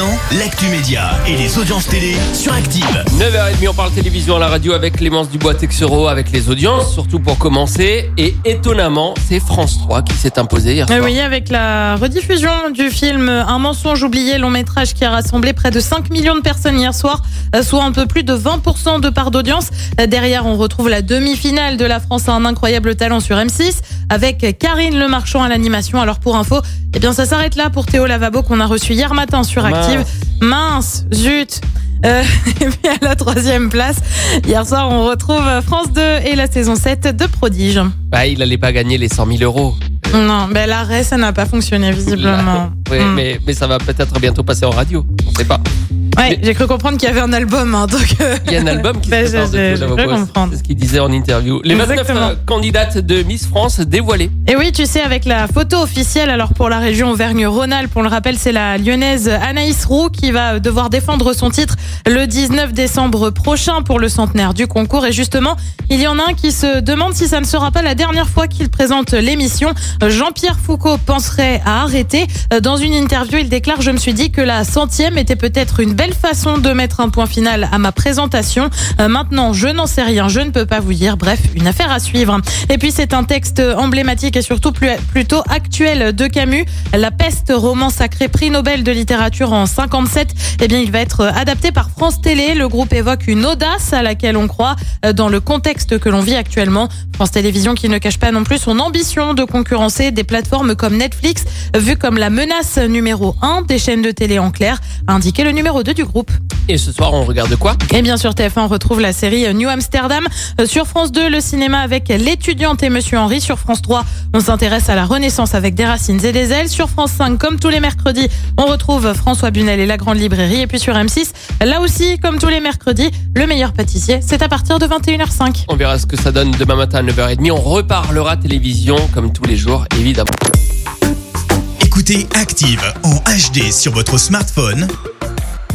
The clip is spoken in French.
Maintenant, l'actu média et les audiences télé sur Active. 9h30, on parle télévision à la radio avec Clémence Dubois-Texero, avec les audiences, surtout pour commencer. Et étonnamment, c'est France 3 qui s'est imposé hier Ah soir. Oui, avec la rediffusion du film Un mensonge oublié, long métrage qui a rassemblé près de 5 millions de personnes hier soir, euh, soit un peu plus de 20% de part d'audience. Euh, Derrière, on retrouve la demi-finale de La France a un incroyable talent sur M6 avec Karine Le Marchand à l'animation. Alors pour info, eh bien ça s'arrête là pour Théo Lavabo qu'on a reçu hier matin sur Mince. Mince, zut. Euh, et puis à la troisième place, hier soir, on retrouve France 2 et la saison 7 de Prodige. Bah, il allait pas gagner les 100 000 euros. Non, ben l'arrêt, ça n'a pas fonctionné visiblement. Oui, Hmm. mais, mais ça va peut-être bientôt passer en radio. On sait pas. Ouais, j'ai cru comprendre qu'il y avait un album, hein, donc. euh, Il y a un album qui Ben, se prépare je- de. C'est ce qu'il disait en interview. Les 29 Exactement. euh, candidates de Miss France dévoilées. Et oui, tu sais, avec la photo officielle, alors pour la région Auvergne-Rhône-Alpes, on le rappelle, c'est la lyonnaise Anaïs Roux qui va devoir défendre son titre le 19 décembre prochain pour le centenaire du concours. Et justement, il y en a un qui se demande si ça ne sera pas la dernière fois qu'il présente l'émission. Jean-Pierre Foucault penserait à arrêter. Dans une interview, il déclare, je me suis dit que la centième était peut-être une belle façon de mettre un point final à ma présentation. Euh, Maintenant, je n'en sais rien, je ne peux pas vous dire. Bref, une affaire à suivre. Et puis, c'est un texte emblématique et surtout plus, plutôt actuel de Camus. La peste, roman sacré prix Nobel de littérature en 57. Eh bien, il va être adapté par France Télé. Le groupe évoque une audace à laquelle on croit euh, dans le contexte que l'on vit actuellement. France Télévisions qui ne cache pas non plus son ambition de concurrencer des plateformes comme Netflix, vu comme la menace numéro 1 des chaînes de télé en clair, a indiqué le numéro 2 du groupe. Et ce soir, on regarde quoi? Et bien sûr, TF1 retrouve la série New Amsterdam. Euh, Sur France 2, le cinéma avec l'étudiante et Monsieur Henry. Sur France 3, on s'intéresse à la Renaissance avec des racines et des ailes. Sur France 5, comme tous les mercredis, on retrouve François Bunel et la Grande Librairie. Et puis sur M6, là aussi, comme tous les mercredis, le meilleur pâtissier, c'est à partir de 21h05. On verra ce que ça donne demain matin à 9h30. On reparlera télévision comme tous les jours, évidemment. Écoutez Active en HD sur votre smartphone,